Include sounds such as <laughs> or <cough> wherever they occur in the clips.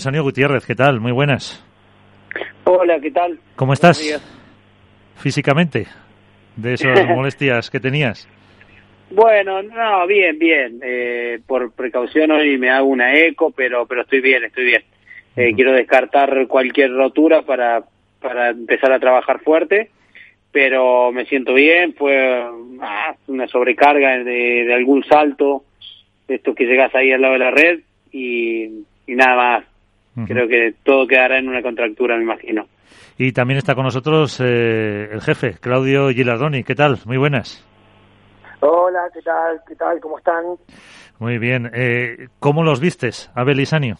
Sanio Gutiérrez, ¿qué tal? Muy buenas. Hola, ¿qué tal? ¿Cómo estás? Físicamente, de esas <laughs> molestias que tenías. Bueno, no, bien, bien. Eh, por precaución hoy me hago una eco, pero pero estoy bien, estoy bien. Eh, quiero descartar cualquier rotura para, para empezar a trabajar fuerte, pero me siento bien. Fue ah, una sobrecarga de, de algún salto, esto que llegas ahí al lado de la red y, y nada más Creo que todo quedará en una contractura, me imagino. Y también está con nosotros eh, el jefe, Claudio Gilardoni. ¿Qué tal? Muy buenas. Hola, ¿qué tal? ¿Qué tal? ¿Cómo están? Muy bien. Eh, ¿Cómo los vistes, Abel y Sanio?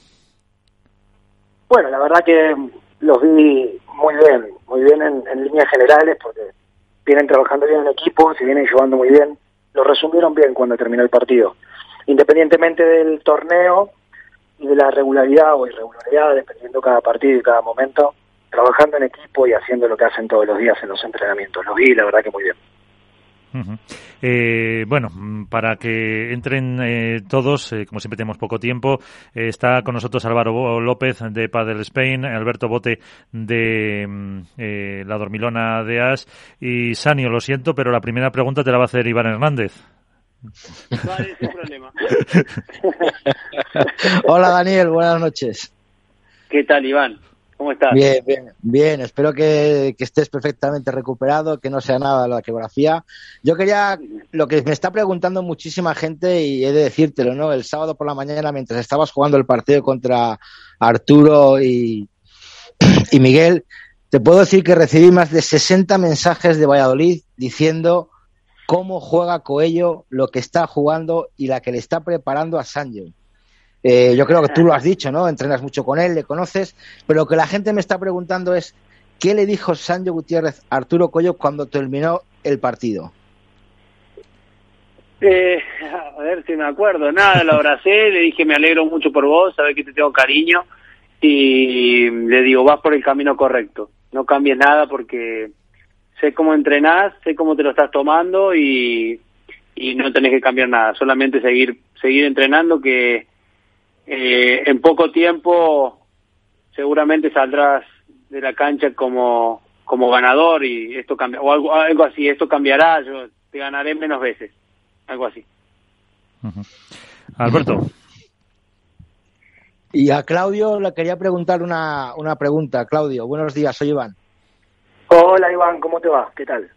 Bueno, la verdad que los vi muy bien, muy bien en, en líneas generales, porque vienen trabajando bien en equipo, se vienen llevando muy bien. Lo resumieron bien cuando terminó el partido. Independientemente del torneo, y de la regularidad o irregularidad, dependiendo cada partido y cada momento, trabajando en equipo y haciendo lo que hacen todos los días en los entrenamientos. Lo vi, la verdad que muy bien. eh, bueno, para que entren eh, todos, eh, como siempre tenemos poco tiempo, eh, está con nosotros Álvaro López de Padel Spain, Alberto Bote de mm, eh, la Dormilona de As y Sanio, lo siento, pero la primera pregunta te la va a hacer Iván Hernández. Vale, sin problema. <laughs> Hola Daniel, buenas noches. ¿Qué tal, Iván? ¿Cómo estás? Bien, bien, bien. Espero que, que, estés perfectamente recuperado, que no sea nada la geografía. Yo quería, lo que me está preguntando muchísima gente, y he de decírtelo, ¿no? El sábado por la mañana, mientras estabas jugando el partido contra Arturo y, y Miguel, te puedo decir que recibí más de 60 mensajes de Valladolid diciendo cómo juega Coello, lo que está jugando y la que le está preparando a Sancho. Eh, yo creo que tú lo has dicho, ¿no? Entrenas mucho con él, le conoces, pero lo que la gente me está preguntando es, ¿qué le dijo Sancho Gutiérrez a Arturo Coello cuando terminó el partido? Eh, a ver si me acuerdo. Nada, lo abracé, <laughs> le dije me alegro mucho por vos, sabes que te tengo cariño y le digo vas por el camino correcto, no cambies nada porque sé cómo entrenás, sé cómo te lo estás tomando y, y no tenés que cambiar nada, solamente seguir seguir entrenando que eh, en poco tiempo seguramente saldrás de la cancha como como ganador y esto cambia o algo algo así esto cambiará yo te ganaré menos veces algo así. Uh -huh. Alberto. Y a Claudio le quería preguntar una, una pregunta. Claudio buenos días soy Iván Hola Iván, ¿cómo te va? ¿Qué tal?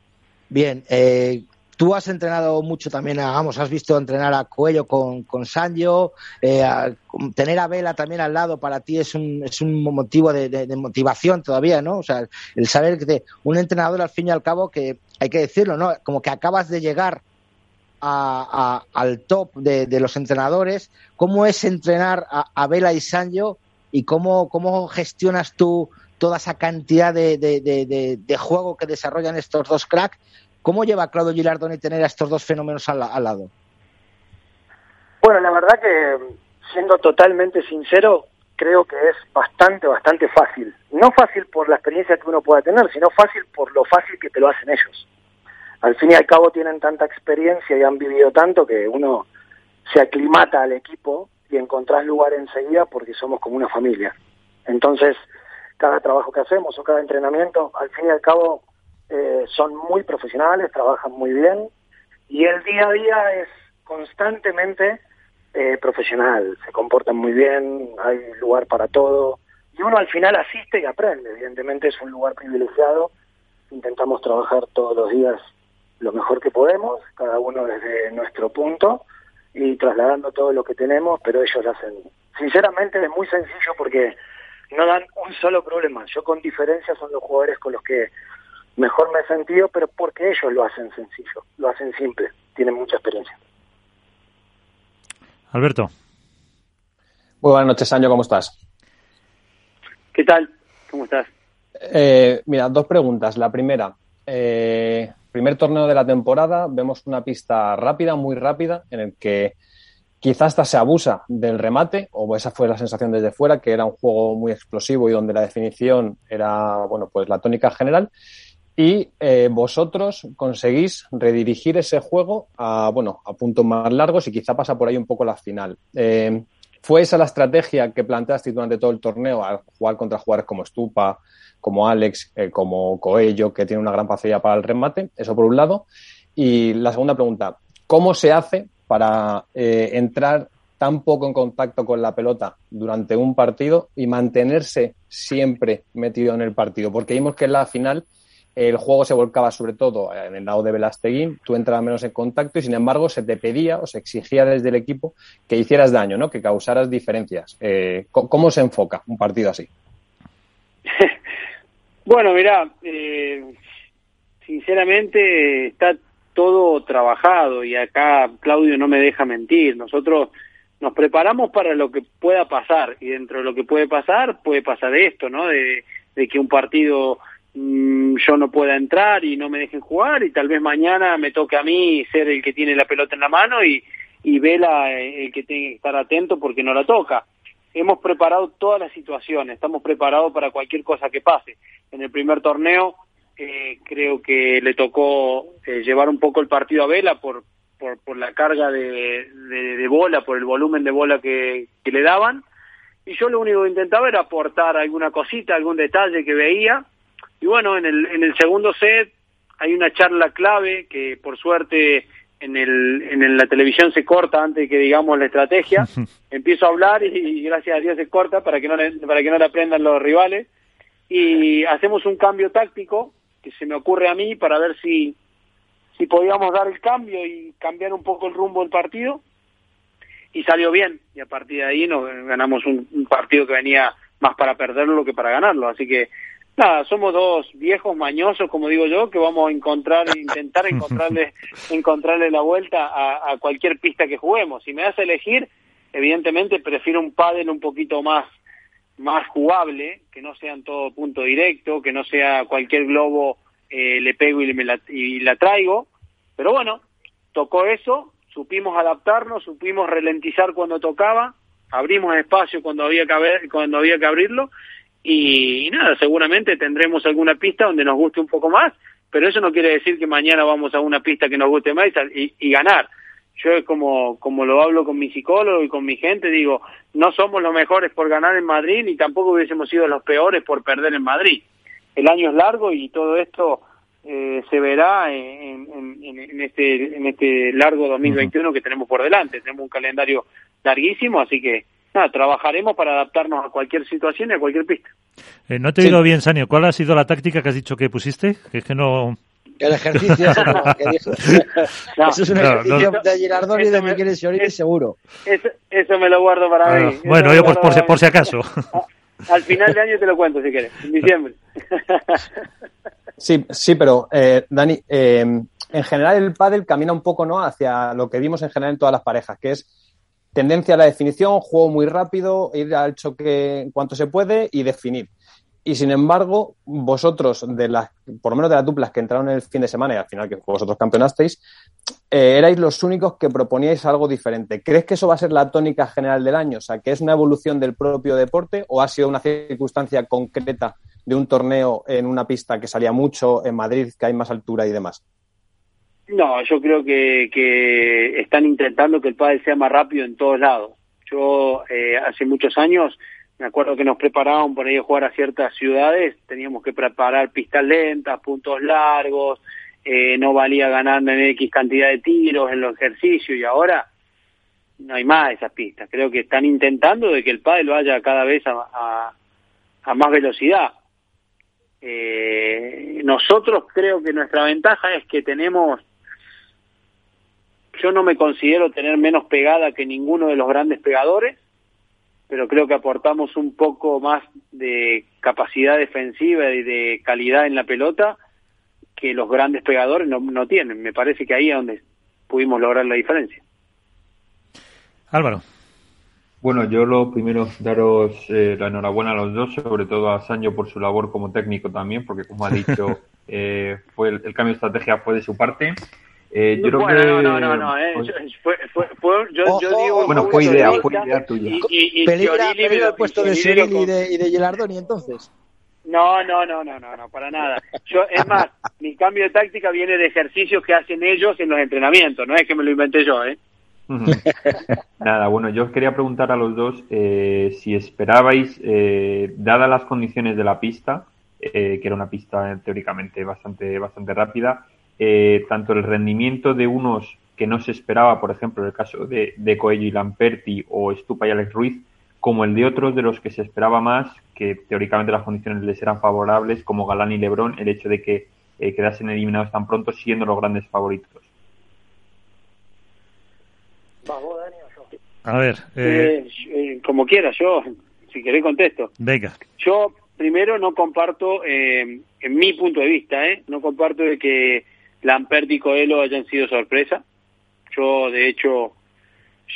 Bien, eh, tú has entrenado mucho también, a, vamos, has visto entrenar a Cuello con, con Sanjo, eh, a, tener a Vela también al lado para ti es un, es un motivo de, motivación todavía, ¿no? O sea, el saber que un entrenador al fin y al cabo que hay que decirlo, ¿no? Como que acabas de llegar a, al top de, los entrenadores, ¿cómo es entrenar a, a Vela y Sanjo y cómo, cómo gestionas tú toda esa cantidad de, de, juego que desarrollan estos dos cracks. ¿Cómo lleva Claudio Gilardoni tener a estos dos fenómenos al, lado? Bueno, la verdad que, siendo totalmente sincero, creo que es bastante, bastante fácil. No fácil por la experiencia que uno pueda tener, sino fácil por lo fácil que te lo hacen ellos. Al fin y al cabo tienen tanta experiencia y han vivido tanto que uno se aclimata al equipo y encontrás lugar enseguida porque somos como una familia. Entonces, cada trabajo que hacemos o cada entrenamiento, al fin y al cabo, eh, son muy profesionales, trabajan muy bien y el día a día es constantemente eh, profesional, se comportan muy bien, hay lugar para todo y uno al final asiste y aprende, evidentemente es un lugar privilegiado, intentamos trabajar todos los días lo mejor que podemos, cada uno desde nuestro punto y trasladando todo lo que tenemos, pero ellos lo hacen. Sinceramente es muy sencillo porque no dan un solo problema. Yo con diferencia son los jugadores con los que mejor me he sentido, pero porque ellos lo hacen sencillo, lo hacen simple, tienen mucha experiencia. Alberto. Muy buenas noches, Año, ¿cómo estás? ¿Qué tal? ¿Cómo estás? Eh, mira, dos preguntas. La primera, eh, primer torneo de la temporada, vemos una pista rápida, muy rápida, en el que quizás hasta se abusa del remate, o esa fue la sensación desde fuera, que era un juego muy explosivo y donde la definición era, bueno, pues la tónica general. Y eh, vosotros conseguís redirigir ese juego a, bueno, a puntos más largos y quizá pasa por ahí un poco la final. Eh, ¿Fue esa la estrategia que planteaste durante todo el torneo al jugar contra jugadores como Stupa, como Alex, eh, como Coello, que tiene una gran facilidad para el remate? Eso por un lado. Y la segunda pregunta, ¿cómo se hace para eh, entrar tan poco en contacto con la pelota durante un partido y mantenerse siempre metido en el partido? Porque vimos que en la final el juego se volcaba sobre todo en el lado de Velasteguín, tú entrabas menos en contacto y sin embargo se te pedía o se exigía desde el equipo que hicieras daño, ¿no? que causaras diferencias. Eh, ¿Cómo se enfoca un partido así? <laughs> bueno, mira, eh, sinceramente está todo trabajado y acá Claudio no me deja mentir. Nosotros nos preparamos para lo que pueda pasar y dentro de lo que puede pasar puede pasar esto, ¿no? De, de que un partido Mm, yo no pueda entrar y no me dejen jugar y tal vez mañana me toque a mí ser el que tiene la pelota en la mano y, y Vela eh, el que tiene que estar atento porque no la toca. Hemos preparado todas las situaciones, estamos preparados para cualquier cosa que pase. En el primer torneo eh, creo que le tocó eh, llevar un poco el partido a Vela por, por, por la carga de, de, de, bola, por el volumen de bola que, que le daban. Y yo lo único que intentaba era aportar alguna cosita, algún detalle que veía y bueno, en el, en el segundo set hay una charla clave que por suerte en, el, en la televisión se corta antes de que digamos la estrategia. <laughs> Empiezo a hablar y, gracias a Dios se corta para que no le, para que no le aprendan los rivales. Y hacemos un cambio táctico que se me ocurre a mí para ver si, si podíamos dar el cambio y cambiar un poco el rumbo del partido. Y salió bien. Y a partir de ahí nos ganamos un, un partido que venía más para perderlo que para ganarlo. Así que Nada, somos dos viejos mañosos, como digo yo, que vamos a encontrar, intentar <laughs> encontrarle, encontrarle la vuelta a, a, cualquier pista que juguemos. Si me das a elegir, evidentemente prefiero un pádel un poquito más, más jugable, que no sea en todo punto directo, que no sea cualquier globo eh, le pego y, me la, y la traigo. Pero bueno, tocó eso, supimos adaptarnos, supimos ralentizar cuando tocaba, abrimos espacio cuando había que, haber, cuando había que abrirlo y, nada, seguramente tendremos alguna pista donde nos guste un poco más, pero eso no quiere decir que mañana vamos a una pista que nos guste más y, y ganar. Yo como, como lo hablo con mi psicólogo y con mi gente, digo, no somos los mejores por ganar en Madrid ni tampoco hubiésemos sido los peores por perder en Madrid. El año es largo y todo esto eh, se verá en, en, en, este, en este largo 2021 que tenemos por delante. Tenemos un calendario larguísimo, así que nada, trabajaremos para adaptarnos a cualquier situación y a cualquier pista. Eh, no te he oído bien, Sanio. ¿Cuál ha sido la táctica que has dicho que pusiste? Que es que no... El ejercicio <laughs> ese no, que dijo. no, eso es un ejercicio no, de Girardoni y de Miguel Siorini seguro. Eso, eso, me lo guardo para mí. Bueno, yo pues por, si, por si acaso. <laughs> Al final de año te lo cuento si quieres, en diciembre. <laughs> Sí, sí, pero eh, Dani, eh, en general el pádel camina un poco no hacia lo que vimos en general en todas las parejas, que es tendencia a la definición, juego muy rápido, ir al choque en cuanto se puede y definir. Y sin embargo, vosotros, de las, por lo menos de las duplas que entraron el fin de semana y al final que vosotros campeonasteis, eh, erais los únicos que proponíais algo diferente. ¿Crees que eso va a ser la tónica general del año? O sea, que es una evolución del propio deporte o ha sido una circunstancia concreta de un torneo en una pista que salía mucho en Madrid, que hay más altura y demás? No, yo creo que, que están intentando que el pádel sea más rápido en todos lados. Yo eh, hace muchos años me acuerdo que nos preparaban por ahí a jugar a ciertas ciudades, teníamos que preparar pistas lentas, puntos largos, eh, no valía ganar en X cantidad de tiros en los ejercicios y ahora no hay más esas pistas. Creo que están intentando de que el pádel vaya cada vez a, a, a más velocidad. Eh, nosotros creo que nuestra ventaja es que tenemos yo no me considero tener menos pegada que ninguno de los grandes pegadores, pero creo que aportamos un poco más de capacidad defensiva y de calidad en la pelota que los grandes pegadores no, no tienen. Me parece que ahí es donde pudimos lograr la diferencia. Álvaro. Bueno, yo lo primero daros eh, la enhorabuena a los dos, sobre todo a Sancho por su labor como técnico también, porque como ha dicho, <laughs> eh, fue el, el, cambio de estrategia fue de su parte. Eh, yo bueno, creo que... no, no, no, eh. fue, fue, fue, yo, oh, yo digo... Bueno, fue idea, fue idea tuya. Y, y, y ¿Peligra, peligra el puesto de Cyril y de, y de Gilardoni entonces? No, no, no, no, no, no, para nada. Yo, es más, mi cambio de táctica viene de ejercicios que hacen ellos en los entrenamientos, no es que me lo inventé yo, ¿eh? <laughs> Nada, bueno, yo os quería preguntar a los dos eh, si esperabais, eh, dadas las condiciones de la pista, eh, que era una pista teóricamente bastante, bastante rápida, tanto el rendimiento de unos que no se esperaba, por ejemplo, en el caso de, de Coello y Lamperti o Stupa y Alex Ruiz, como el de otros de los que se esperaba más, que teóricamente las condiciones les eran favorables, como Galán y Lebrón, el hecho de que quedasen eliminados tan pronto siendo los grandes favoritos. A ver. Eh, eh... como quiera, yo, si querés, contesto. Venga. Yo, primero, no comparto, eh, en mi punto de vista, ¿eh? no comparto de que Lamperti y Coelho hayan sido sorpresa. Yo, de hecho,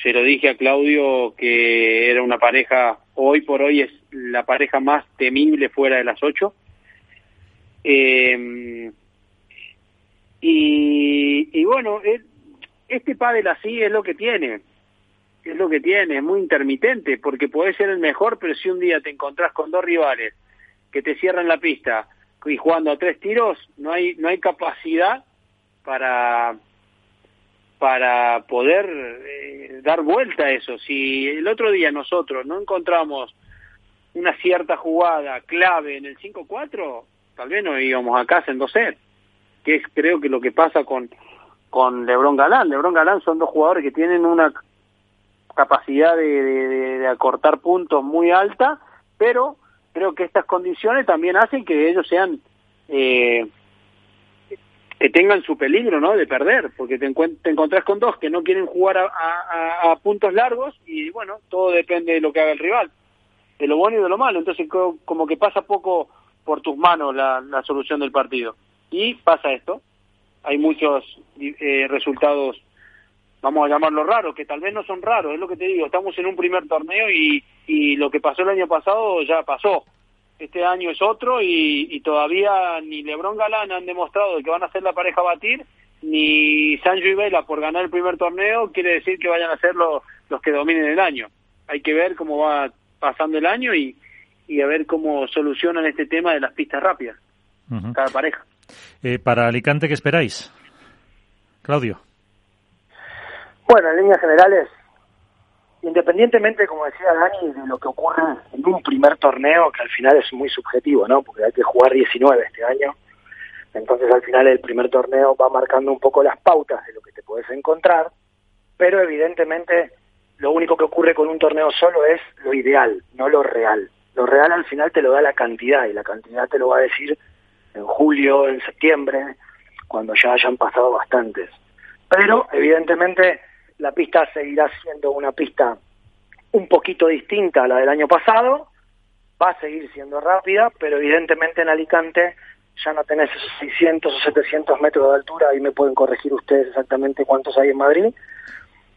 se lo dije a Claudio que era una pareja, hoy por hoy es la pareja más temible fuera de las ocho. Eh, y, bueno, este pádel así es lo que tiene es lo que tiene, es muy intermitente, porque puede ser el mejor, pero si un día te encontrás con dos rivales que te cierran la pista y jugando a tres tiros, no hay, no hay capacidad para para poder eh, dar vuelta a eso. Si el otro día nosotros no encontramos una cierta jugada clave en el 5-4, tal vez no íbamos a casa en 2 sets, que es creo que lo que pasa con, con Lebron Galán. Lebron Galán son dos jugadores que tienen una capacidad de, acortar puntos muy alta, pero creo que estas condiciones también hacen que ellos sean eh, que tengan su peligro no de perder porque te, te encontrás con dos que no quieren jugar a, puntos largos y bueno todo depende de lo que haga el rival de lo bueno y de lo malo. Entonces como que pasa poco por tus manos la, la solución del partido. Y pasa esto. Hay muchos eh, resultados vamos a llamarlo raro, que tal vez no son raros, es lo que te digo, estamos en un primer torneo y, y lo que pasó el año pasado ya pasó. Este año es otro y, todavía ni Lebron Galán han demostrado que van a ser la pareja a batir, ni Sancho y Vela por ganar el primer torneo quiere decir que vayan a ser los, los que dominen el año. Hay que ver cómo va pasando el año y, y a ver cómo solucionan este tema de las pistas rápidas, cada pareja. Eh, para Alicante, ¿qué esperáis? Claudio. Bueno, en líneas generales, independientemente, como decía Dani, de lo que ocurre en un primer torneo, que al final es muy subjetivo, ¿no? Porque hay que jugar 19 este año. Entonces, al final, el primer torneo va marcando un poco las pautas de lo que te puedes encontrar, pero evidentemente, lo único que ocurre con un torneo solo es lo ideal, no lo real. Lo real al final te lo da la cantidad, y la cantidad te lo va a decir en julio, en septiembre, cuando ya hayan pasado bastantes. Pero, evidentemente, la pista seguirá siendo una pista un poquito distinta a la del año pasado, va a seguir siendo rápida, pero evidentemente en Alicante ya no tenés esos 600 o 700 metros de altura, ahí me pueden corregir ustedes exactamente cuántos hay en Madrid,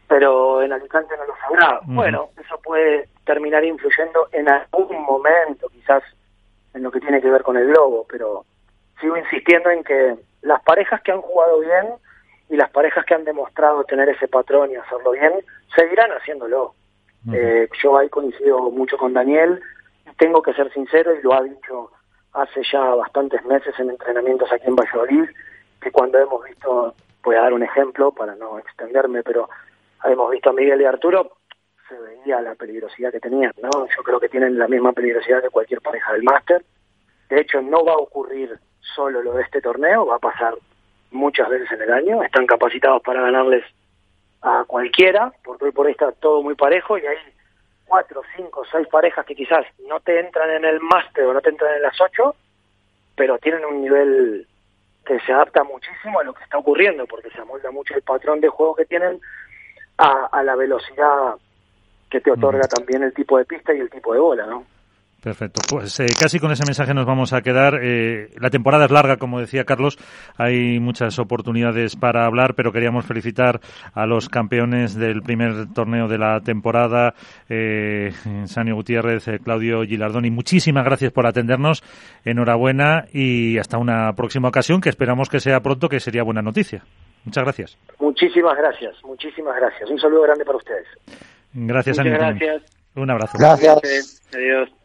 pero en Alicante no lo sabrá. Bueno, eso puede terminar influyendo en algún momento, quizás en lo que tiene que ver con el globo, pero sigo insistiendo en que las parejas que han jugado bien y las parejas que han demostrado tener ese patrón y hacerlo bien seguirán haciéndolo. eh, yo ahí coincido mucho con Daniel, tengo que ser sincero y lo ha dicho hace ya bastantes meses en entrenamientos aquí en Valladolid, que cuando hemos visto, voy a dar un ejemplo para no extenderme, pero hemos visto a Miguel y Arturo, se veía la peligrosidad que tenían, ¿no? Yo creo que tienen la misma peligrosidad que cualquier pareja del máster. De hecho, no va a ocurrir solo lo de este torneo, va a pasar muchas veces en el año, están capacitados para ganarles a cualquiera, porque hoy por ahí está todo muy parejo y hay cuatro, cinco, seis parejas que quizás no te entran en el máster o no te entran en las ocho, pero tienen un nivel que se adapta muchísimo a lo que está ocurriendo, porque se amolda mucho el patrón de juego que tienen a, a la velocidad que te otorga también el tipo de pista y el tipo de bola, ¿no? Perfecto. Pues eh, casi con ese mensaje nos vamos a quedar. Eh, la temporada es larga, como decía Carlos. Hay muchas oportunidades para hablar, pero queríamos felicitar a los campeones del primer torneo de la temporada, eh, Sanio Gutiérrez, eh, Claudio Gilardoni. Muchísimas gracias por atendernos. Enhorabuena y hasta una próxima ocasión, que esperamos que sea pronto, que sería buena noticia. Muchas gracias. Muchísimas gracias, muchísimas gracias. Un saludo grande para ustedes. Gracias, Muchas gracias. Un abrazo. Gracias. Adiós.